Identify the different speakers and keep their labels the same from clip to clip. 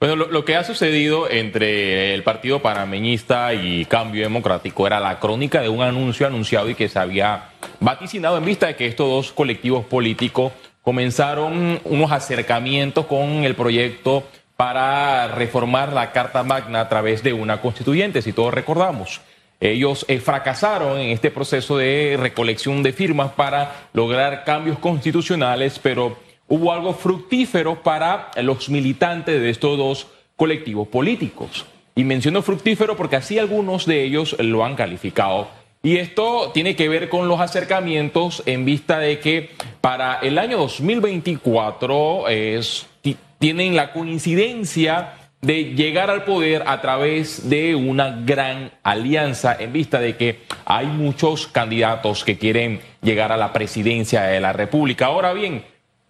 Speaker 1: Bueno, lo, que ha sucedido entre el Partido Panameñista y Cambio Democrático era la crónica de un anuncio anunciado y que se había vaticinado en vista de que estos dos colectivos políticos comenzaron unos acercamientos con el proyecto para reformar la Carta Magna a través de una constituyente, si todos recordamos. Ellos eh, fracasaron en este proceso de recolección de firmas para lograr cambios constitucionales, pero hubo algo fructífero para los militantes de estos dos colectivos políticos. Y menciono fructífero porque así algunos de ellos lo han calificado. Y esto tiene que ver con los acercamientos en vista de que para el año 2024 es, tienen la coincidencia de llegar al poder a través de una gran alianza en vista de que hay muchos candidatos que quieren llegar a la presidencia de la República. Ahora bien,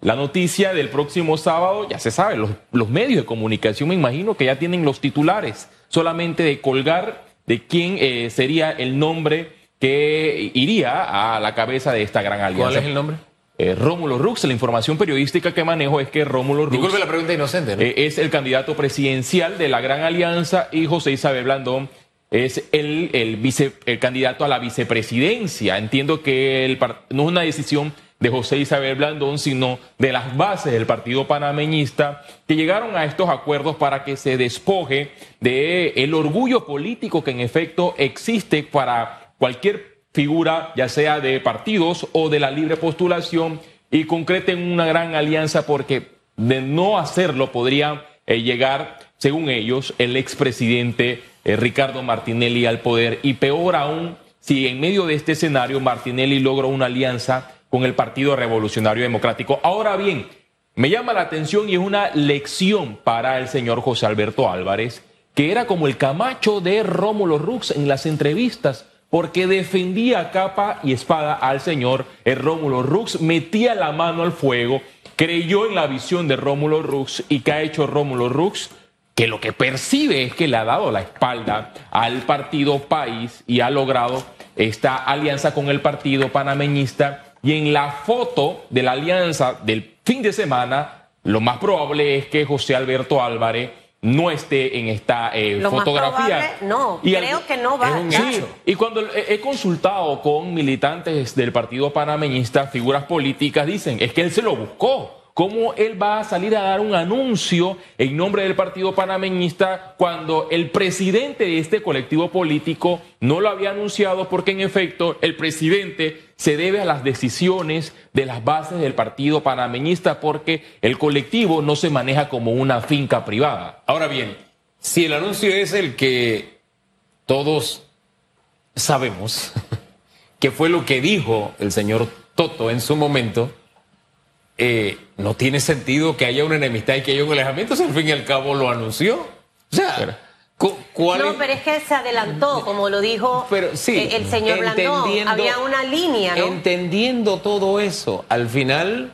Speaker 1: la noticia del próximo sábado ya se sabe, los, los medios de comunicación me imagino que ya tienen los titulares solamente de colgar de quién eh, sería el nombre que iría a la cabeza de esta gran alianza.
Speaker 2: ¿Cuál es el nombre?
Speaker 1: Eh, Rómulo Rux, la información periodística que manejo es que Rómulo Rux
Speaker 2: Disculpe la pregunta inocente, ¿no?
Speaker 1: eh, es el candidato presidencial de la Gran Alianza y José Isabel Blandón es el, el, vice, el candidato a la vicepresidencia. Entiendo que el, no es una decisión de José Isabel Blandón, sino de las bases del partido panameñista que llegaron a estos acuerdos para que se despoje de el orgullo político que en efecto existe para cualquier figura, ya sea de partidos o de la libre postulación, y concreten una gran alianza porque de no hacerlo podría eh, llegar, según ellos, el expresidente eh, Ricardo Martinelli al poder. Y peor aún, si en medio de este escenario Martinelli logra una alianza con el Partido Revolucionario Democrático. Ahora bien, me llama la atención y es una lección para el señor José Alberto Álvarez, que era como el Camacho de Rómulo Rux en las entrevistas porque defendía capa y espada al señor Rómulo Rux, metía la mano al fuego, creyó en la visión de Rómulo Rux y que ha hecho Rómulo Rux, que lo que percibe es que le ha dado la espalda al partido país y ha logrado esta alianza con el partido panameñista. Y en la foto de la alianza del fin de semana, lo más probable es que José Alberto Álvarez no esté en esta eh,
Speaker 3: Lo
Speaker 1: fotografía.
Speaker 3: Más probable, no,
Speaker 1: Y
Speaker 3: creo
Speaker 1: al-
Speaker 3: que no va.
Speaker 2: es un
Speaker 3: ya.
Speaker 2: hecho.
Speaker 1: y cuando he consultado con militantes del partido panameñista, figuras políticas, dicen, es que él se lo buscó. ¿Cómo él va a salir a dar un anuncio en nombre del partido panameñista cuando el presidente de este colectivo político no lo había anunciado? Porque en efecto el presidente se debe a las decisiones de las bases del partido panameñista porque el colectivo no se maneja como una finca privada.
Speaker 2: Ahora bien, si el anuncio es el que todos sabemos, que fue lo que dijo el señor Toto en su momento, eh, no tiene sentido que haya una enemistad y que haya un alejamiento, si al fin y al cabo lo anunció. O sea, ¿cuál
Speaker 3: No,
Speaker 2: es-
Speaker 3: pero es que se adelantó, como lo dijo
Speaker 2: Pero sí,
Speaker 3: eh, el señor Blandón.
Speaker 2: entendiendo-
Speaker 3: Había una línea, ¿no?
Speaker 2: Entendiendo todo eso, al final,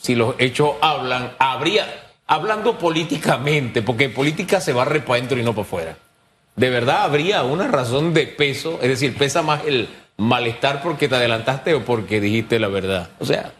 Speaker 2: si los hechos hablan, habría, hablando políticamente, porque política se barre para adentro y no para afuera. De verdad habría una razón de peso, es decir, pesa más el malestar porque te adelantaste o porque dijiste la verdad. O sea,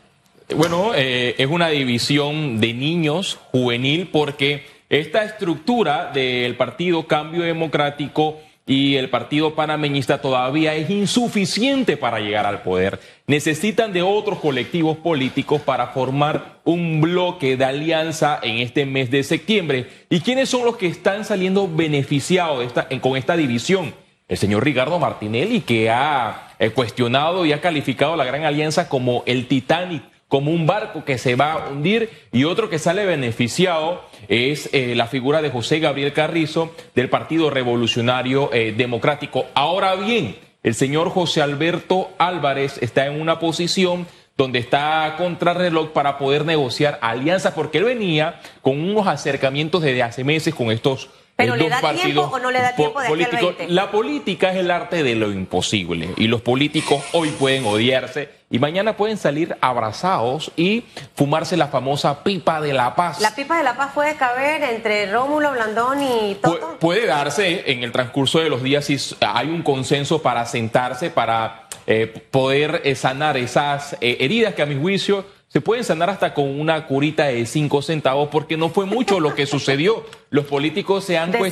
Speaker 1: Bueno, eh, es una división de niños juvenil porque esta estructura del Partido Cambio Democrático y el Partido Panameñista todavía es insuficiente para llegar al poder. Necesitan de otros colectivos políticos para formar un bloque de alianza en este mes de septiembre. ¿Y quiénes son los que están saliendo beneficiados con esta división? El señor Ricardo Martinelli, que ha eh, cuestionado y ha calificado la Gran Alianza como el Titanic como un barco que se va a hundir y otro que sale beneficiado es eh, la figura de José Gabriel Carrizo del Partido Revolucionario eh, Democrático. Ahora bien, el señor José Alberto Álvarez está en una posición donde está contrarreloj para poder negociar alianzas, porque él venía con unos acercamientos desde hace meses con estos
Speaker 3: Pero
Speaker 1: eh,
Speaker 3: ¿le
Speaker 1: dos
Speaker 3: da tiempo
Speaker 1: partidos
Speaker 3: o no le da
Speaker 1: po-
Speaker 3: tiempo de
Speaker 1: políticos.
Speaker 3: 20?
Speaker 1: La política es el arte de lo imposible y los políticos hoy pueden odiarse y mañana pueden salir abrazados y fumarse la famosa pipa de la paz.
Speaker 3: La pipa de la paz puede caber entre Rómulo, Blandón y
Speaker 1: Pu-
Speaker 3: Toto.
Speaker 1: puede darse en el transcurso de los días si hay un consenso para sentarse, para eh, poder eh, sanar esas eh, heridas que a mi juicio se pueden sanar hasta con una curita de cinco centavos porque no fue mucho lo que sucedió. Los políticos se han
Speaker 3: ¿De cinco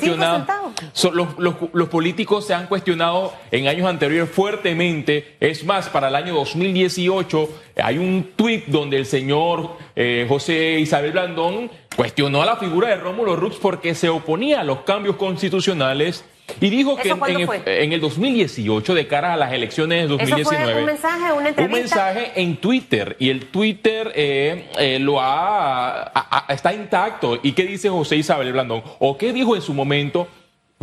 Speaker 1: So- los, los- los políticos se han cuestionado en años anteriores fuertemente. Es más, para el año 2018 hay un tuit donde el señor eh, José Isabel Blandón cuestionó a la figura de Rómulo Rux porque se oponía a los cambios constitucionales y dijo que
Speaker 3: ¿Eso
Speaker 1: en, el 2018, de cara a las elecciones de
Speaker 3: ¿Eso
Speaker 1: 2019,
Speaker 3: fue un mensaje, una entrevista?
Speaker 1: un mensaje en Twitter y el Twitter eh, eh, lo ha, a- a- está intacto. ¿Y qué dice José Isabel Blandón? ¿O qué dijo en su momento?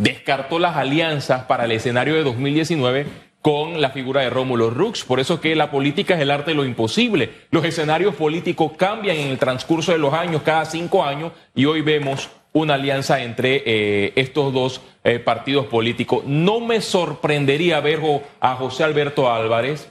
Speaker 1: Descartó las alianzas para el escenario de 2019 con la figura de Rómulo Rux. Por eso que la política es el arte de lo imposible. Los escenarios políticos cambian en el transcurso de los años, cada cinco años, y hoy vemos una alianza entre eh, estos dos eh, partidos políticos. No me sorprendería ver a José Alberto Álvarez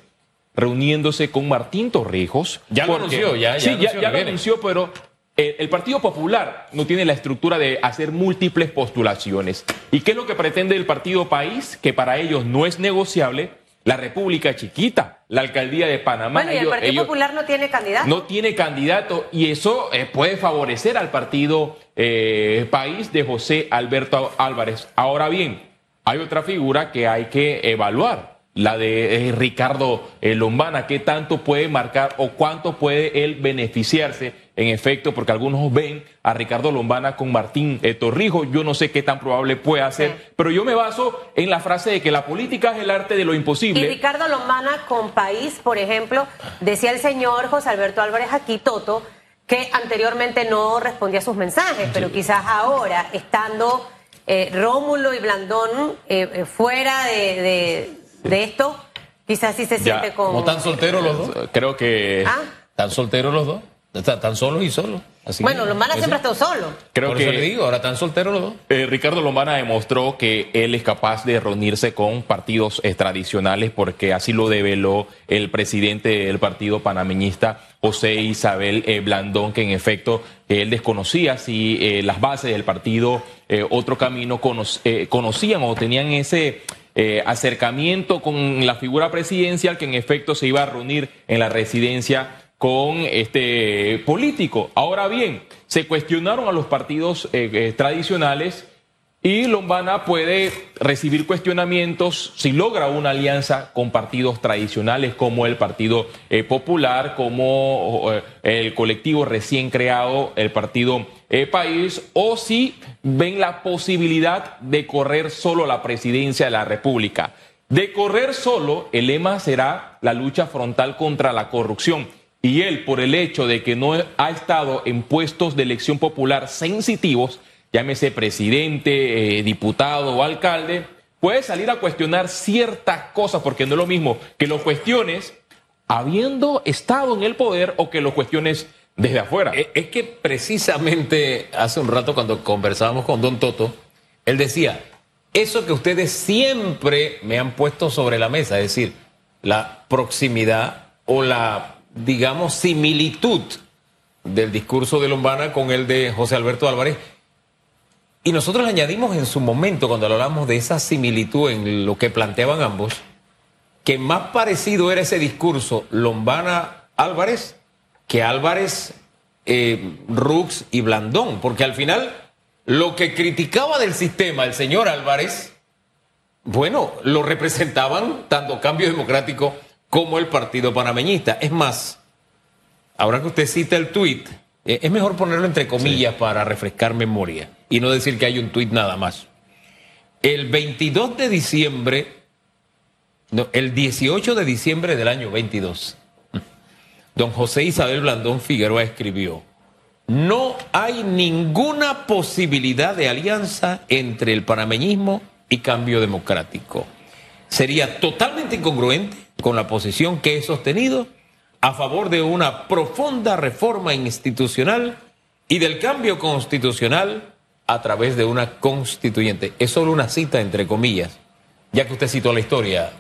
Speaker 1: reuniéndose con Martín Torrijos.
Speaker 2: Ya lo anunció, ya- ya
Speaker 1: sí,
Speaker 2: anunció
Speaker 1: ya, ya lo anunció, pero el Partido Popular no tiene la estructura de hacer múltiples postulaciones. ¿Y qué es lo que pretende el Partido País? Que para ellos no es negociable la República Chiquita, la Alcaldía de Panamá.
Speaker 3: Bueno, y el Partido Popular no tiene candidato.
Speaker 1: no tiene candidato y eso eh, puede favorecer al partido eh, país de José Alberto Álvarez. Ahora bien, hay otra figura que hay que evaluar, la de eh, Ricardo eh, Lombana, qué tanto puede marcar o cuánto puede él beneficiarse en efecto, porque algunos ven a Ricardo Lombana con Martín eh, Torrijos, yo no sé qué tan probable puede ser,
Speaker 3: Sí.
Speaker 1: pero yo me baso en la frase de que la política es el arte de lo
Speaker 3: Y
Speaker 1: imposible.
Speaker 3: Ricardo Lombana con País, por ejemplo, decía el señor José Alberto Álvarez aquí, Toto, que anteriormente no respondía a sus mensajes, pero quizás ahora, estando eh, Rómulo y Blandón eh, eh, fuera de, de- de esto, quizás sí se
Speaker 1: Ya,
Speaker 3: siente con...
Speaker 2: ¿No están solteros los dos?
Speaker 1: Creo que...
Speaker 3: Ah,
Speaker 2: ¿Están solteros los dos? Están tan solos y solos. Así
Speaker 3: bueno,
Speaker 2: que-
Speaker 3: Lombana siempre ha estado solo.
Speaker 1: Creo
Speaker 2: Por
Speaker 1: que
Speaker 2: eso le digo, ahora están solteros los dos.
Speaker 1: Eh, Ricardo Lombana demostró que él es capaz de reunirse con partidos eh, tradicionales porque así lo develó el presidente del partido panameñista, José Isabel eh, Blandón, que en efecto eh, él desconocía si eh, las bases del partido eh, Otro Camino cono- eh, conocían o tenían ese eh, acercamiento con la figura presidencial que en efecto se iba a reunir en la residencia con este político. Ahora bien, se cuestionaron a los partidos eh, eh, tradicionales y Lombana puede recibir cuestionamientos si logra una alianza con partidos tradicionales como el Partido eh, Popular, como el colectivo recién creado, el Partido País, o si ven la posibilidad de correr solo la presidencia de la República. De correr solo, el lema será la lucha frontal contra la corrupción. Y él, por el hecho de que no ha estado en puestos de elección popular sensitivos, llámese presidente, eh, diputado o alcalde, puede salir a cuestionar ciertas cosas, porque no es lo mismo que lo cuestiones habiendo estado en el poder o que lo cuestiones desde afuera.
Speaker 2: Eh, Es que precisamente hace un rato cuando conversábamos con Don Toto, él decía, eso que ustedes siempre me han puesto sobre la mesa, es decir, la proximidad o la, digamos, similitud del discurso de Lombana con el de José Alberto Álvarez. Y nosotros añadimos en su momento, cuando hablamos de esa similitud en lo que planteaban ambos, que más parecido era ese discurso Lombana-Álvarez que Álvarez, eh, Rux y Blandón, porque al final lo que criticaba del sistema el señor Álvarez, bueno, lo representaban tanto Cambio Democrático como el Partido Panameñista. Es más, ahora que usted cita el tuit, eh, es mejor ponerlo entre comillas para refrescar memoria y no decir que hay un tuit nada más. El 22 de diciembre, no, el 18 de diciembre del año 22, don José Isabel Blandón Figueroa escribió, no hay ninguna posibilidad de alianza entre el panameñismo y cambio democrático. Sería totalmente incongruente con la posición que he sostenido a favor de una profunda reforma institucional y del cambio constitucional a través de una constituyente. Es solo una cita entre comillas, ya que usted citó la historia.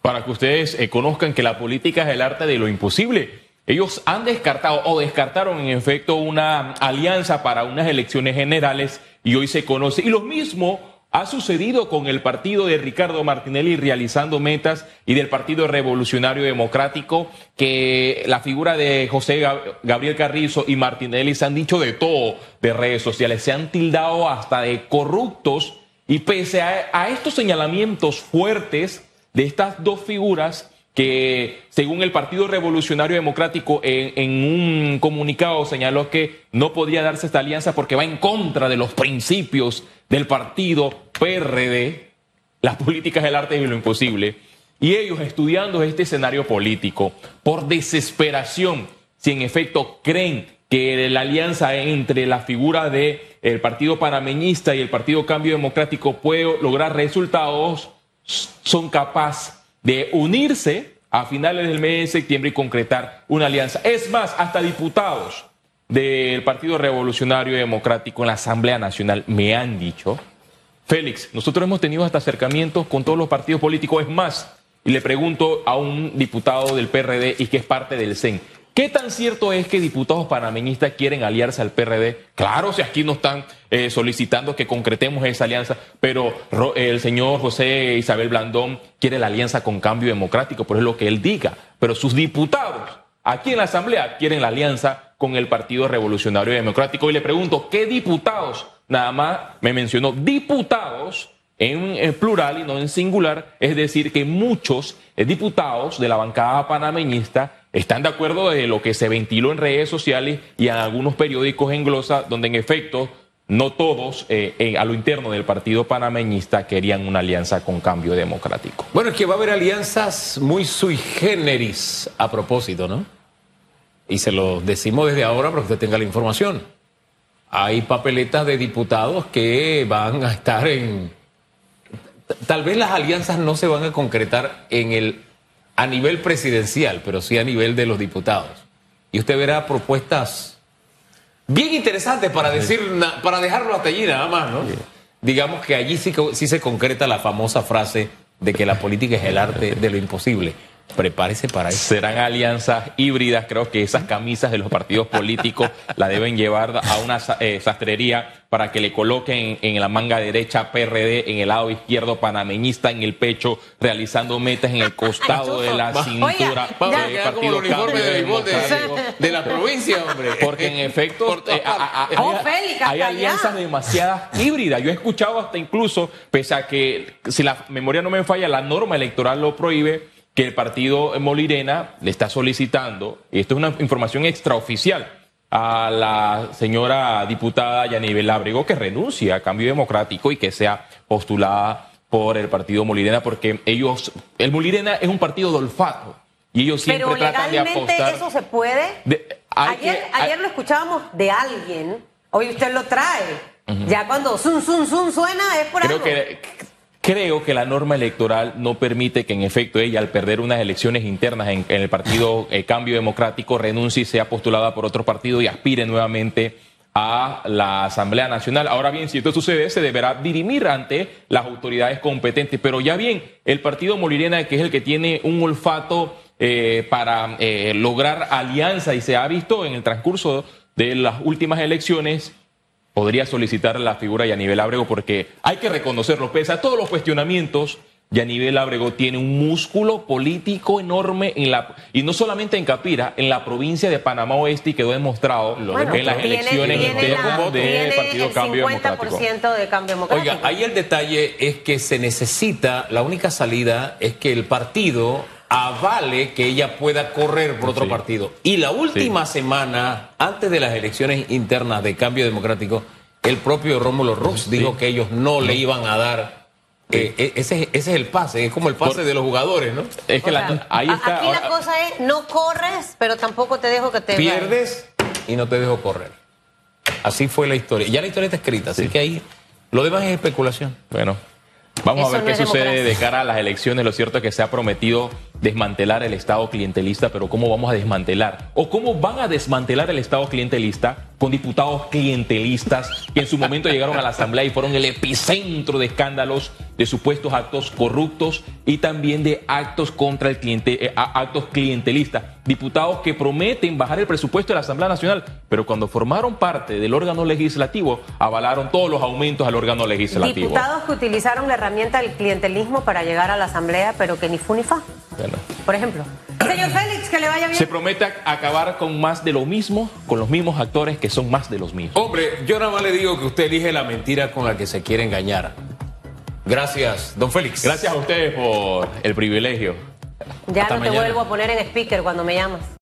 Speaker 1: para que ustedes eh, conozcan que la política es el arte de lo imposible. Ellos han descartado o descartaron en efecto una alianza para unas elecciones generales y hoy se conoce. Y lo mismo ha sucedido con el partido de Ricardo Martinelli realizando metas y del Partido Revolucionario Democrático, que la figura de José Gabriel Carrizo y Martinelli se han dicho de todo de redes sociales, se han tildado hasta de corruptos y pese a, estos señalamientos fuertes de estas dos figuras, que según el Partido Revolucionario Democrático en, un comunicado señaló que no podía darse esta alianza porque va en contra de los principios del partido PRD, las políticas del arte y lo imposible, y ellos estudiando este escenario político por desesperación, si en efecto creen que la alianza entre la figura del el Partido Panameñista y el Partido Cambio Democrático puede lograr resultados, son capaces de unirse a finales del mes de septiembre y concretar una alianza. Es más, hasta diputados del Partido Revolucionario Democrático en la Asamblea Nacional me han dicho, Félix, nosotros hemos tenido hasta acercamientos con todos los partidos políticos, es más, y le pregunto a un diputado del PRD y que es parte del CEN, ¿Qué tan cierto es que diputados panameñistas quieren aliarse al PRD? Claro, si aquí no están eh, solicitando que concretemos esa alianza, pero el señor José Isabel Blandón quiere la alianza con cambio democrático, por es lo que él diga. Pero sus diputados aquí en la Asamblea quieren la alianza con el Partido Revolucionario Democrático. Y le pregunto, ¿qué diputados? Nada más me mencionó diputados en, plural y no en singular, es decir, que muchos eh, diputados de la bancada panameñista están de acuerdo de lo que se ventiló en redes sociales y en algunos periódicos en glosa, donde en efecto no todos eh, a lo interno del partido panameñista querían una alianza con cambio democrático.
Speaker 2: Bueno, es que va a haber alianzas muy sui generis a propósito, ¿no? Y se lo decimos desde ahora para que usted tenga la información. Hay papeletas de diputados que van a estar en... Tal vez las alianzas no se van a concretar en el a nivel presidencial, pero sí a nivel de los diputados. Y usted verá propuestas bien interesantes para decir, para dejarlo hasta allí nada más, ¿no? Digamos que allí sí, sí se concreta la famosa frase de que la política es el arte de lo imposible prepárese para eso.
Speaker 1: Serán alianzas híbridas, creo que esas camisas de los partidos políticos la deben llevar a una eh, sastrería para que le coloquen en la manga derecha PRD, en el lado izquierdo panameñista, en el pecho, realizando metas en el costado de la cintura
Speaker 2: del Partido de, la provincia, hombre.
Speaker 1: Porque en efecto eh, hay, alianzas demasiadas híbridas. Yo he escuchado hasta incluso, pese a que, si la memoria no me falla, la norma electoral lo prohíbe, que el partido Molirena le está solicitando, y esto es una información extraoficial, a la señora diputada Yanibel Ábrego que renuncie a Cambio Democrático y que sea postulada por el partido Molirena, porque ellos, el Molirena es un partido de olfato y ellos siempre tratan de apostar.
Speaker 3: ¿Eso se puede? ayer, ayer lo escuchábamos de alguien, hoy usted lo trae. Ya cuando zum, zum, zum suena es por
Speaker 1: Creo que Creo que la norma electoral no permite que en efecto ella, al perder unas elecciones internas en, el partido eh, Cambio Democrático, renuncie y sea postulada por otro partido y aspire nuevamente a la Asamblea Nacional. Ahora bien, si esto sucede, se deberá dirimir ante las autoridades competentes. Pero ya bien, el partido Molirena, que es el que tiene un olfato eh, para eh, lograr alianza y se ha visto en el transcurso de las últimas elecciones, podría solicitar la figura de Yanivel Ábrego porque hay que reconocerlo, pese a todos los cuestionamientos, Yanivel Ábrego tiene un músculo político enorme en la y no solamente en Capira, en la provincia de Panamá Oeste y quedó demostrado en las elecciones internas del Partido Cambio Democrático.
Speaker 3: De cambio democrático.
Speaker 2: Oiga, ahí el detalle es que se necesita, la única salida es que el partido avale que ella pueda correr por otro partido. Y la última semana, antes de las elecciones internas de cambio democrático, el propio Rómulo Ross dijo que ellos no le iban a dar. Eh, eh, ese, ese, es el pase, es como el pase de los jugadores, ¿no?
Speaker 3: Es que ahí está, aquí la cosa es, no corres, pero tampoco te dejo que te...
Speaker 2: Pierdes y no te dejo correr. Así fue la historia. Ya la historia está escrita, así que ahí lo demás es especulación.
Speaker 1: Bueno, Vamos a ver qué sucede de cara a las elecciones. Lo cierto es que se ha prometido desmantelar el Estado clientelista, pero ¿cómo vamos a desmantelar? ¿O cómo van a desmantelar el Estado clientelista con diputados clientelistas que en su momento llegaron a la Asamblea y fueron el epicentro de escándalos de supuestos actos corruptos y también de actos contra el cliente, eh, actos clientelistas. Diputados que prometen bajar el presupuesto de la Asamblea Nacional, pero cuando formaron parte del órgano legislativo, avalaron todos los aumentos al órgano legislativo.
Speaker 3: Diputados que utilizaron la herramienta del clientelismo para llegar a la Asamblea, pero que ni fu ni fa. Por ejemplo. Señor Félix, que le vaya bien.
Speaker 1: Se promete acabar con más de lo mismo, con los mismos actores que son más de los mismos.
Speaker 2: Hombre, yo nada más le digo que usted elige la mentira con la que se quiere engañar. Gracias, don Félix.
Speaker 1: Gracias a ustedes por el privilegio.
Speaker 3: Ya no te vuelvo a poner en speaker cuando me llamas.